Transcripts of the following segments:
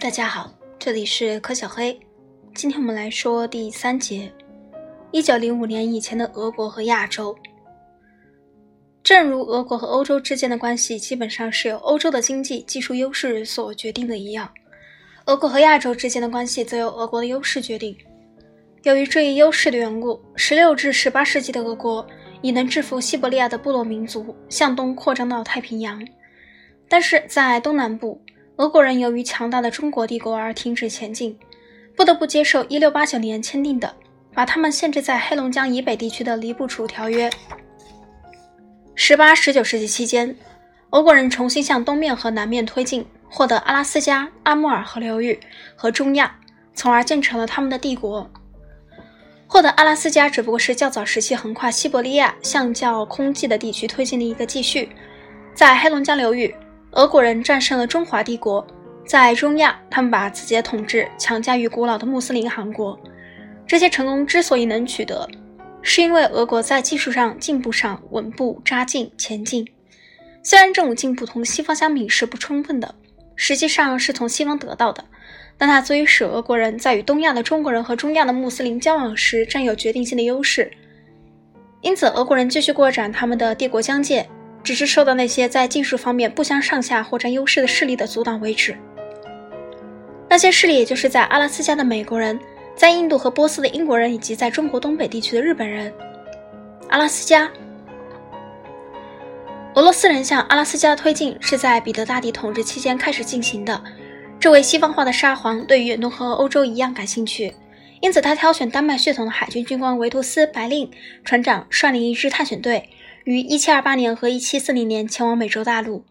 大家好，这里是柯小黑。今天我们来说第三节：一九零五年以前的俄国和亚洲。正如俄国和欧洲之间的关系基本上是由欧洲的经济技术优势所决定的一样，俄国和亚洲之间的关系则由俄国的优势决定。由于这一优势的缘故，十六至十八世纪的俄国已能制服西伯利亚的部落民族，向东扩张到太平洋。但是在东南部，俄国人由于强大的中国帝国而停止前进，不得不接受1689年签订的把他们限制在黑龙江以北地区的《黎布楚条约》。18、19世纪期间，俄国人重新向东面和南面推进，获得阿拉斯加、阿穆尔河流域和中亚，从而建成了他们的帝国。获得阿拉斯加只不过是较早时期横跨西伯利亚向较空寂的地区推进的一个继续，在黑龙江流域。俄国人战胜了中华帝国，在中亚，他们把自己的统治强加于古老的穆斯林汗国。这些成功之所以能取得，是因为俄国在技术上进步上稳步扎进前进。虽然这种进步同西方相比是不充分的，实际上是从西方得到的，但它足以使俄国人在与东亚的中国人和中亚的穆斯林交往时占有决定性的优势。因此，俄国人继续扩展他们的帝国疆界。只是受到那些在技术方面不相上下或占优势的势力的阻挡为止。那些势力也就是在阿拉斯加的美国人，在印度和波斯的英国人，以及在中国东北地区的日本人。阿拉斯加，俄罗斯人向阿拉斯加推进是在彼得大帝统治期间开始进行的。这位西方化的沙皇对远东和欧洲一样感兴趣，因此他挑选丹麦血统的海军军官维图斯·白令船长率领一支探险队。于1728年和1740年前往美洲大陆。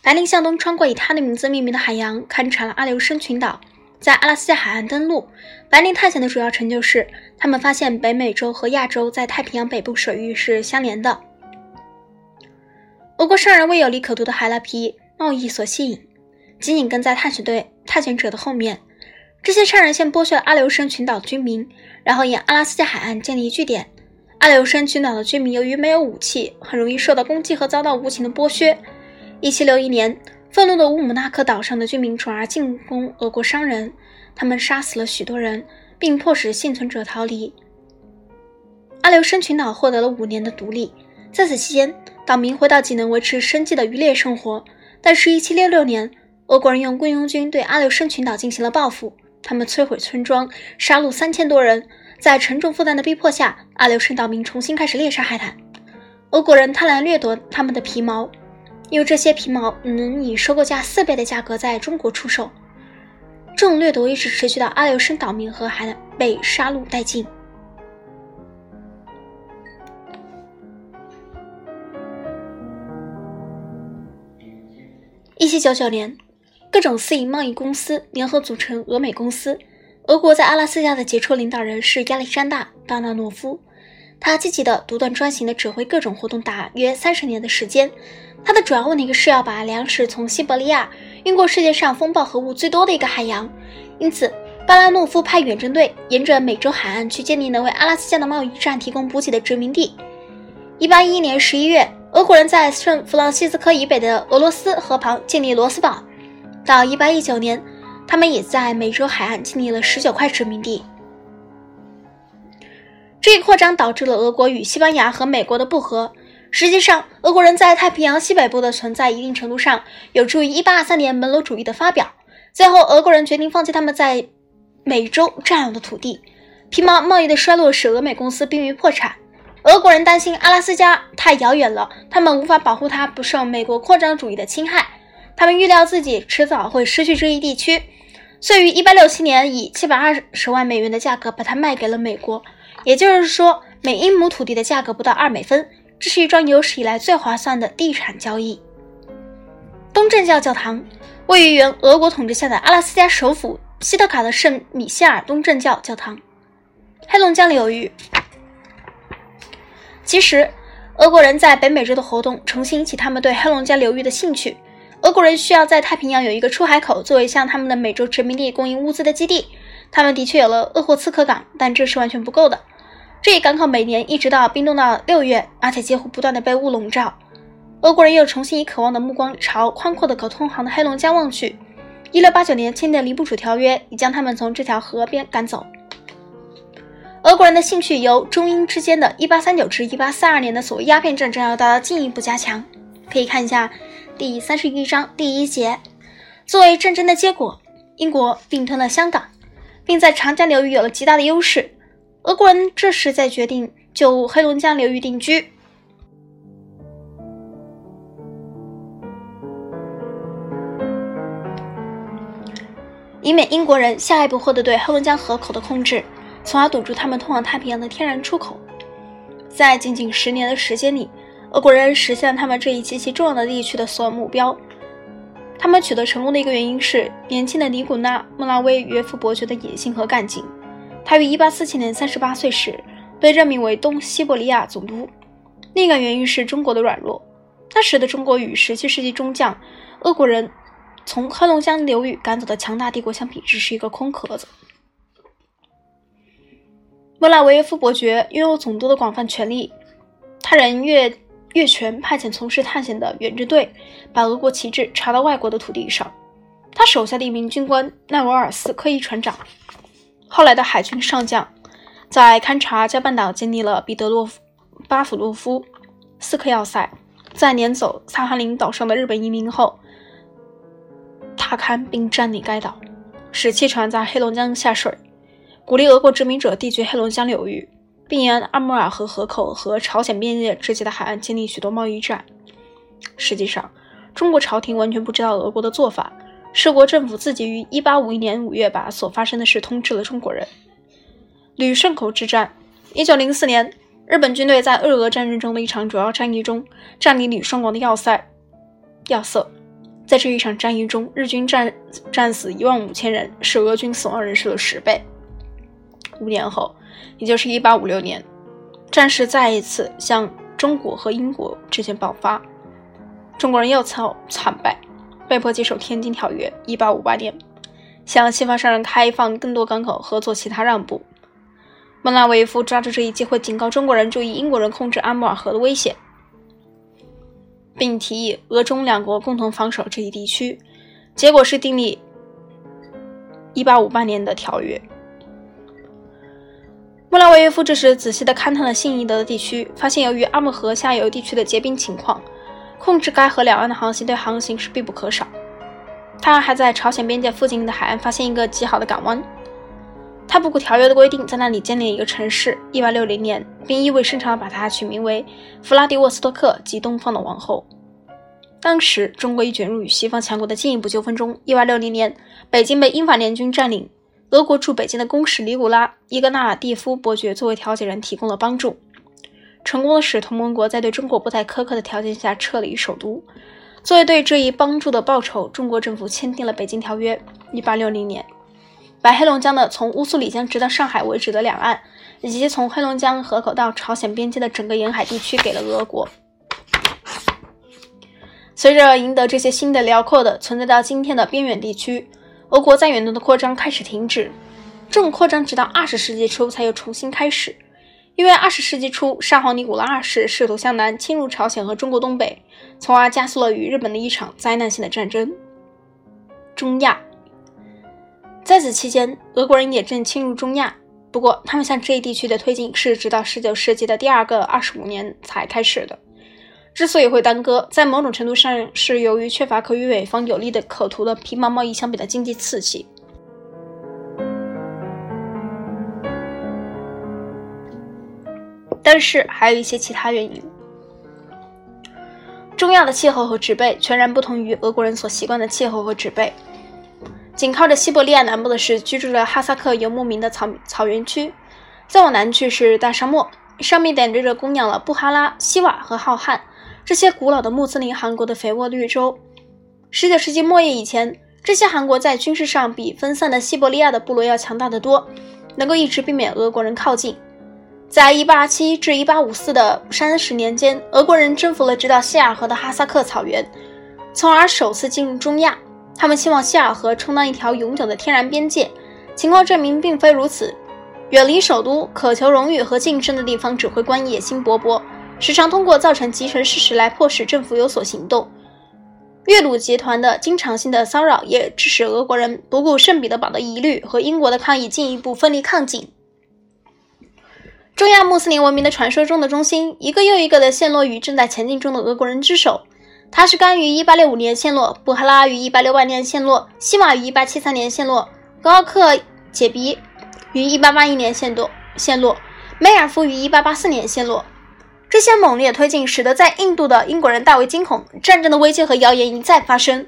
白令向东穿过以他的名字命名的海洋，勘察了阿留申群岛，在阿拉斯加海岸登陆。白令探险的主要成就是他们发现北美洲和亚洲在太平洋北部水域是相连的。俄国商人为有利可图的海拉皮贸易所吸引，紧紧跟在探险队探险者的后面。这些商人先剥削了阿留申群岛居民，然后沿阿拉斯加海岸建立据点。阿留申群岛的居民由于没有武器，很容易受到攻击和遭到无情的剥削。1761年，愤怒的乌姆纳克岛上的居民转而进攻俄国商人，他们杀死了许多人，并迫使幸存者逃离。阿留申群岛获得了五年的独立，在此期间，岛民回到仅能维持生计的渔猎生活。但是1766年，俄国人用雇佣军对阿留申群岛进行了报复，他们摧毁村庄，杀戮三千多人。在沉重负担的逼迫下，阿留申岛民重新开始猎杀海胆。俄国人贪婪掠夺他们的皮毛，因为这些皮毛能以收购价四倍的价格在中国出售。这种掠夺一直持续到阿留申岛民和海胆被杀戮殆尽。一七九九年，各种私营贸易公司联合组成俄美公司。俄国在阿拉斯加的杰出领导人是亚历山大·巴纳诺夫，他积极的独断专行的指挥各种活动达约三十年的时间。他的主要问题是要把粮食从西伯利亚运过世界上风暴和雾最多的一个海洋。因此，巴拉诺夫派远征队沿着美洲海岸去建立能为阿拉斯加的贸易站提供补给的殖民地。一八一一年十一月，俄国人在圣弗朗西斯科以北的俄罗斯河旁建立罗斯堡。到一八一九年。他们也在美洲海岸建立了十九块殖民地。这一扩张导致了俄国与西班牙和美国的不和。实际上，俄国人在太平洋西北部的存在，一定程度上有助于1823年门罗主义的发表。最后，俄国人决定放弃他们在美洲占有的土地。皮毛贸易的衰落使俄美公司濒于破产。俄国人担心阿拉斯加太遥远了，他们无法保护它不受美国扩张主义的侵害。他们预料自己迟早会失去这一地区。遂于1867年以720万美元的价格把它卖给了美国，也就是说，每英亩土地的价格不到二美分。这是一桩有史以来最划算的地产交易。东正教教堂位于原俄国统治下的阿拉斯加首府西特卡的圣米歇尔东正教教堂。黑龙江流域，其实，俄国人在北美洲的活动重新引起他们对黑龙江流域的兴趣。俄国人需要在太平洋有一个出海口，作为向他们的美洲殖民地供应物资的基地。他们的确有了鄂霍次克港，但这是完全不够的。这一港口每年一直到冰冻到六月，而且几乎不断的被雾笼罩。俄国人又重新以渴望的目光朝宽阔的可通航的黑龙江望去。一六八九年签订《尼布楚条约》，已将他们从这条河边赶走。俄国人的兴趣由中英之间的一八三九至一八四二年的所谓鸦片战争要得到进一步加强。可以看一下第三十一章第一节。作为战争的结果，英国并吞了香港，并在长江流域有了极大的优势。俄国人这时在决定就黑龙江流域定居。以免英国人下一步获得对黑龙江河口的控制，从而堵住他们通往太平洋的天然出口。在仅仅十年的时间里，俄国人实现了他们这一极其重要的地区的所有目标。他们取得成功的一个原因是年轻的尼古拉·莫拉维约夫伯爵的野心和干劲。他于1847年38岁时被任命为东西伯利亚总督。另一个原因是中国的软弱，那时的中国与17世纪中将俄国人。从黑龙江流域赶走的强大帝国相比，只是一个空壳子。莫拉维耶夫伯爵拥有总督的广泛权力，他人越越权派遣从事探险的远征队，把俄国旗帜插到外国的土地上。他手下的一名军官奈瓦尔斯科伊船长，后来的海军上将，在勘察加半岛建立了彼得洛夫巴甫洛夫斯克要塞，在撵走萨哈林岛上的日本移民后。踏勘并占领该岛，使汽船在黑龙江下水，鼓励俄国殖民者地居黑龙江流域，并沿阿穆尔河河口和朝鲜边界之间的海岸建立许多贸易站。实际上，中国朝廷完全不知道俄国的做法，是国政府自己于1851年5月把所发生的事通知了中国人。旅顺口之战，1904年，日本军队在日俄战争中的一场主要战役中，占领旅顺港的要塞要塞。在这一场战役中，日军战战死一万五千人，是俄军死亡人数的十倍。五年后，也就是一八五六年，战事再一次向中国和英国之间爆发，中国人又惨惨败，被迫接受《天津条约》。一八五八年，向西方商人开放更多港口和做其他让步。孟拉维夫抓住这一机会，警告中国人注意英国人控制阿穆尔河的危险。并提议俄中两国共同防守这一地区，结果是订立1858年的条约。穆拉维耶夫这时仔细地勘探了新伊德的地区，发现由于阿穆河下游地区的结冰情况，控制该河两岸的航行对航行是必不可少。他还在朝鲜边界附近的海岸发现一个极好的港湾，他不顾条约的规定，在那里建立一个城市。1860年，并意味深长地把它取名为弗拉迪沃斯托克及东方的王后。当时，中国已卷入与西方强国的进一步纠纷中。一八六零年，北京被英法联军占领，俄国驻北京的公使尼古拉·伊格纳蒂夫伯爵作为调解人提供了帮助，成功的使同盟国在对中国不太苛刻的条件下撤离首都。作为对这一帮助的报酬，中国政府签订了《北京条约》。一八六零年，把黑龙江的从乌苏里江直到上海为止的两岸，以及从黑龙江河口到朝鲜边界的整个沿海地区给了俄国。随着赢得这些新的、辽阔的、存在到今天的边远地区，俄国在远东的扩张开始停止。这种扩张直到二十世纪初才又重新开始，因为二十世纪初沙皇尼古拉二世试图向南侵入朝鲜和中国东北，从而加速了与日本的一场灾难性的战争。中亚，在此期间，俄国人也正侵入中亚，不过他们向这一地区的推进是直到十九世纪的第二个二十五年才开始的。之所以会耽搁，在某种程度上是由于缺乏可与北方有利的可图的皮毛贸易相比的经济刺激，但是还有一些其他原因。中亚的气候和植被全然不同于俄国人所习惯的气候和植被。紧靠着西伯利亚南部的是居住着哈萨克游牧民的草草原区，再往南去是大沙漠，上面点缀着供养了布哈拉、西瓦和浩瀚。这些古老的穆斯林韩国的肥沃绿洲，十九世纪末叶以前，这些韩国在军事上比分散的西伯利亚的部落要强大得多，能够一直避免俄国人靠近。在1827至1854的三十年间，俄国人征服了直到希尔河的哈萨克草原，从而首次进入中亚。他们希望希尔河充当一条永久的天然边界。情况证明并非如此，远离首都、渴求荣誉和晋升的地方指挥官野心勃勃。时常通过造成集成事实来迫使政府有所行动。越鲁集团的经常性的骚扰，也致使俄国人不顾圣彼得堡的疑虑和英国的抗议，进一步奋力抗进。中亚穆斯林文明的传说中的中心，一个又一个的陷落于正在前进中的俄国人之手。塔什干于1865年陷落，布哈拉于1868年陷落，西马于1873年陷落，高克解鼻于1881年陷落，陷落，梅尔夫于1884年陷落。这些猛烈推进使得在印度的英国人大为惊恐，战争的危机和谣言一再发生。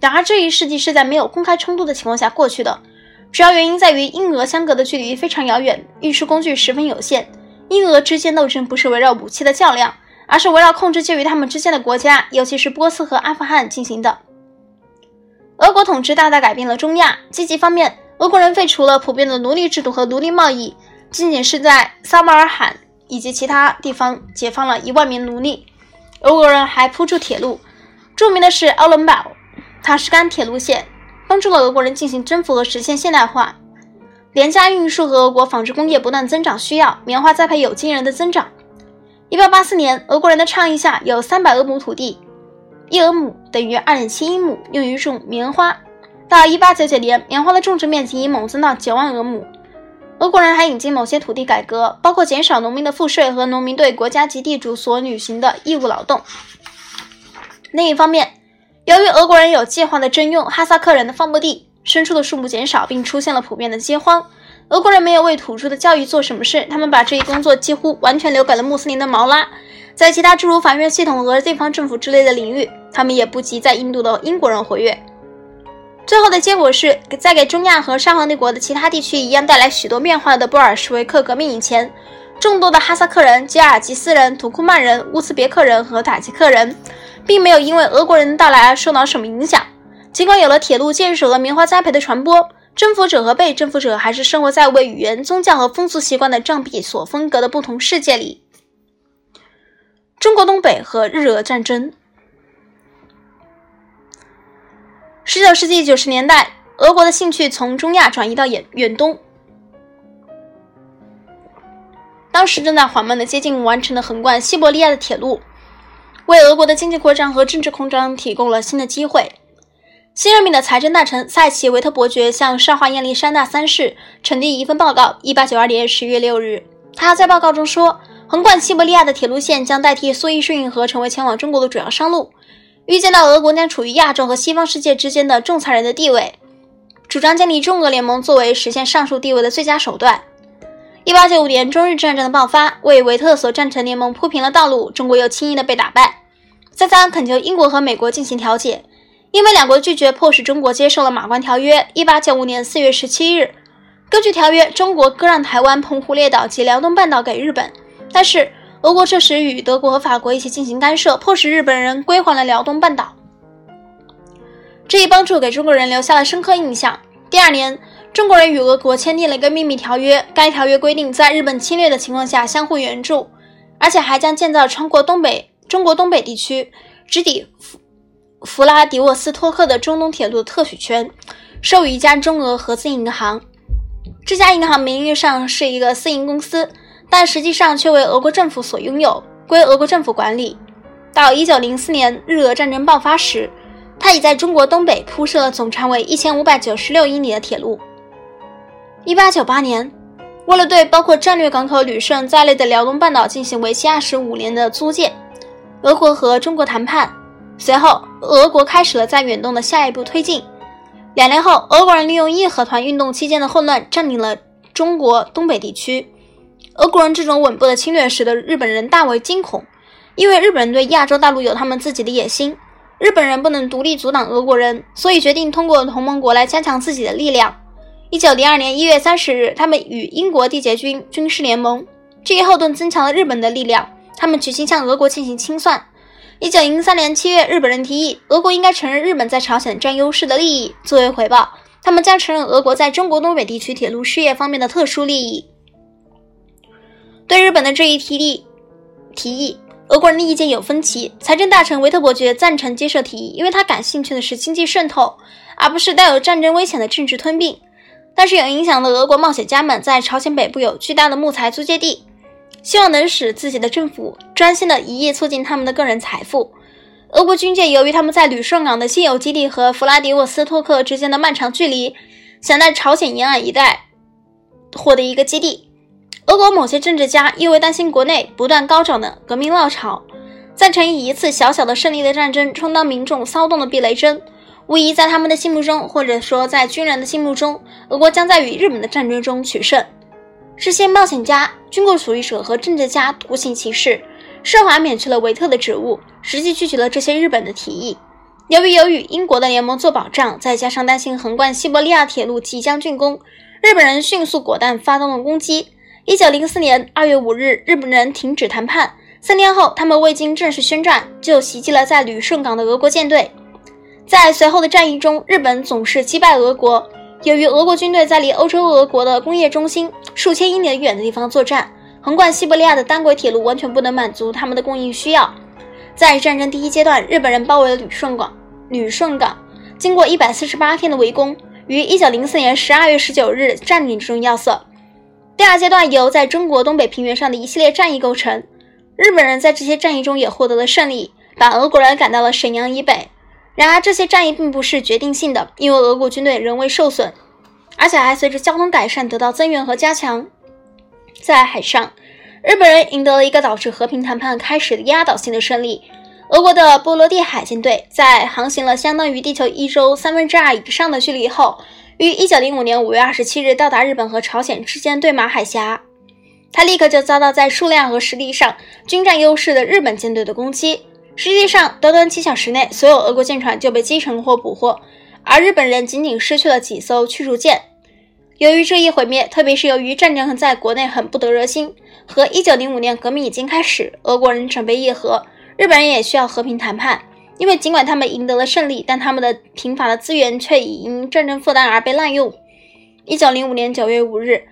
然而，这一世纪是在没有公开冲突的情况下过去的。主要原因在于英俄相隔的距离非常遥远，运输工具十分有限。英俄之间斗争不是围绕武器的较量，而是围绕控制介于他们之间的国家，尤其是波斯和阿富汗进行的。俄国统治大大改变了中亚。积极方面，俄国人废除了普遍的奴隶制度和奴隶贸易，仅仅是在撒马尔罕。以及其他地方解放了一万名奴隶。俄国人还铺筑铁路，著名的是奥伦堡塔什干铁路线，帮助了俄国人进行征服和实现现代化。廉价运输和俄国纺织工业不断增长需要，棉花栽培有惊人的增长。一八八四年，俄国人的倡议下，有三百俄亩土地，一俄亩等于二点七英亩，用于种棉花。到一八九九年，棉花的种植面积已猛增到九万俄亩。俄国人还引进某些土地改革，包括减少农民的赋税和农民对国家及地主所履行的义务劳动。另一方面，由于俄国人有计划地征用哈萨克人的放牧地，牲畜的数目减少，并出现了普遍的饥荒。俄国人没有为土著的教育做什么事，他们把这一工作几乎完全留给了穆斯林的毛拉。在其他诸如法院系统和地方政府之类的领域，他们也不及在印度的英国人活跃。最后的结果是在给中亚和沙皇帝国的其他地区一样带来许多变化的布尔什维克革命以前，众多的哈萨克人、吉尔吉斯人、土库曼人、乌兹别克人和塔吉克人，并没有因为俄国人的到来而受到什么影响。尽管有了铁路建设和棉花栽培的传播，征服者和被征服者还是生活在为语言、宗教和风俗习惯的障壁所分隔的不同世界里。中国东北和日俄战争。十九世纪九十年代，俄国的兴趣从中亚转移到远远东。当时正在缓慢的接近完成的横贯西伯利亚的铁路，为俄国的经济扩张和政治扩张提供了新的机会。新任命的财政大臣塞奇维特伯爵向沙华亚历山大三世呈递一份报告。一八九二年十月六日，他在报告中说，横贯西伯利亚的铁路线将代替苏伊士运河成为前往中国的主要商路。预见到俄国将处于亚洲和西方世界之间的仲裁人的地位，主张建立中俄联盟作为实现上述地位的最佳手段。一八九五年中日战争的爆发为维特所赞成联盟铺平了道路，中国又轻易的被打败。再三恳求英国和美国进行调解，因为两国拒绝，迫使中国接受了马关条约。一八九五年四月十七日，根据条约，中国割让台湾、澎湖列岛及辽东半岛给日本，但是。俄国这时与德国和法国一起进行干涉，迫使日本人归还了辽东半岛。这一帮助给中国人留下了深刻印象。第二年，中国人与俄国签订了一个秘密条约，该条约规定在日本侵略的情况下相互援助，而且还将建造穿过东北中国东北地区、直抵弗弗拉迪沃斯托克的中东铁路的特许权，授予一家中俄合资银行。这家银行名义上是一个私营公司。但实际上却为俄国政府所拥有，归俄国政府管理。到一九零四年日俄战争爆发时，他已在中国东北铺设了总长为一千五百九十六英里的铁路。一八九八年，为了对包括战略港口旅顺在内的辽东半岛进行为期二十五年的租借，俄国和中国谈判。随后，俄国开始了在远东的下一步推进。两年后，俄国人利用义和团运动期间的混乱，占领了中国东北地区。俄国人这种稳步的侵略使得日本人大为惊恐，因为日本人对亚洲大陆有他们自己的野心。日本人不能独立阻挡俄国人，所以决定通过同盟国来加强自己的力量。一九零二年一月三十日，他们与英国缔结军军事联盟，这一后盾增强了日本的力量。他们决心向俄国进行清算。一九零三年七月，日本人提议俄国应该承认日本在朝鲜占优势的利益，作为回报，他们将承认俄国在中国东北地区铁路事业方面的特殊利益。对日本的这一提议，提议，俄国人的意见有分歧。财政大臣维特伯爵赞成接受提议，因为他感兴趣的是经济渗透，而不是带有战争危险的政治吞并。但是有影响的俄国冒险家们在朝鲜北部有巨大的木材租借地，希望能使自己的政府专心的一意促进他们的个人财富。俄国军舰由于他们在旅顺港的现有基地和弗拉迪沃斯托克之间的漫长距离，想在朝鲜沿岸一带获得一个基地。俄国某些政治家因为担心国内不断高涨的革命浪潮，赞成以一次小小的胜利的战争充当民众骚动的避雷针。无疑，在他们的心目中，或者说在军人的心目中，俄国将在与日本的战争中取胜。这些冒险家、军国主义者和政治家独行其事，奢华免去了维特的职务，实际拒绝了这些日本的提议。由于有与英国的联盟做保障，再加上担心横贯西伯利亚铁路即将竣工，日本人迅速果断发动了攻击。一九零四年二月五日，日本人停止谈判。三天后，他们未经正式宣战，就袭击了在旅顺港的俄国舰队。在随后的战役中，日本总是击败俄国。由于俄国军队在离欧洲俄国的工业中心数千英里远的地方作战，横贯西伯利亚的单轨铁路完全不能满足他们的供应需要。在战争第一阶段，日本人包围了旅顺港。旅顺港经过一百四十八天的围攻，于一九零四年十二月十九日占领重要塞。第二阶段由在中国东北平原上的一系列战役构成，日本人在这些战役中也获得了胜利，把俄国人赶到了沈阳以北。然而，这些战役并不是决定性的，因为俄国军队仍未受损，而且还随着交通改善得到增援和加强。在海上，日本人赢得了一个导致和平谈判开始的压倒性的胜利。俄国的波罗的海舰队在航行了相当于地球一周三分之二以上的距离后。于一九零五年五月二十七日到达日本和朝鲜之间对马海峡，他立刻就遭到在数量和实力上均占优势的日本舰队的攻击。实际上，短短几小时内，所有俄国舰船就被击沉或捕获，而日本人仅仅失去了几艘驱逐舰。由于这一毁灭，特别是由于战争在国内很不得人心，和一九零五年革命已经开始，俄国人准备议和，日本人也需要和平谈判。因为尽管他们赢得了胜利，但他们的贫乏的资源却已因战争负担而被滥用。一九零五年九月五日，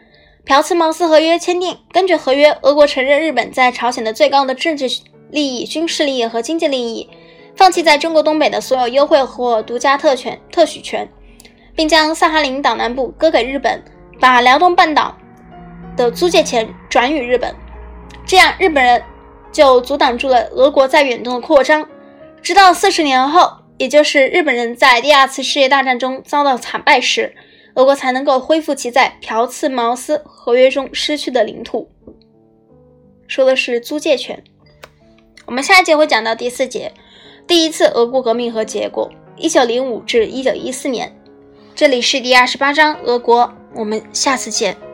朴茨茅斯合约签订。根据合约，俄国承认日本在朝鲜的最高的政治利益、军事利益和经济利益，放弃在中国东北的所有优惠或独家特权、特许权，并将萨哈林岛南部割给日本，把辽东半岛的租借权转与日本。这样，日本人就阻挡住了俄国在远东的扩张。直到四十年后，也就是日本人在第二次世界大战中遭到惨败时，俄国才能够恢复其在朴茨茅斯合约中失去的领土。说的是租借权。我们下一节会讲到第四节，第一次俄国革命和结果，一九零五至一九一四年。这里是第二十八章俄国，我们下次见。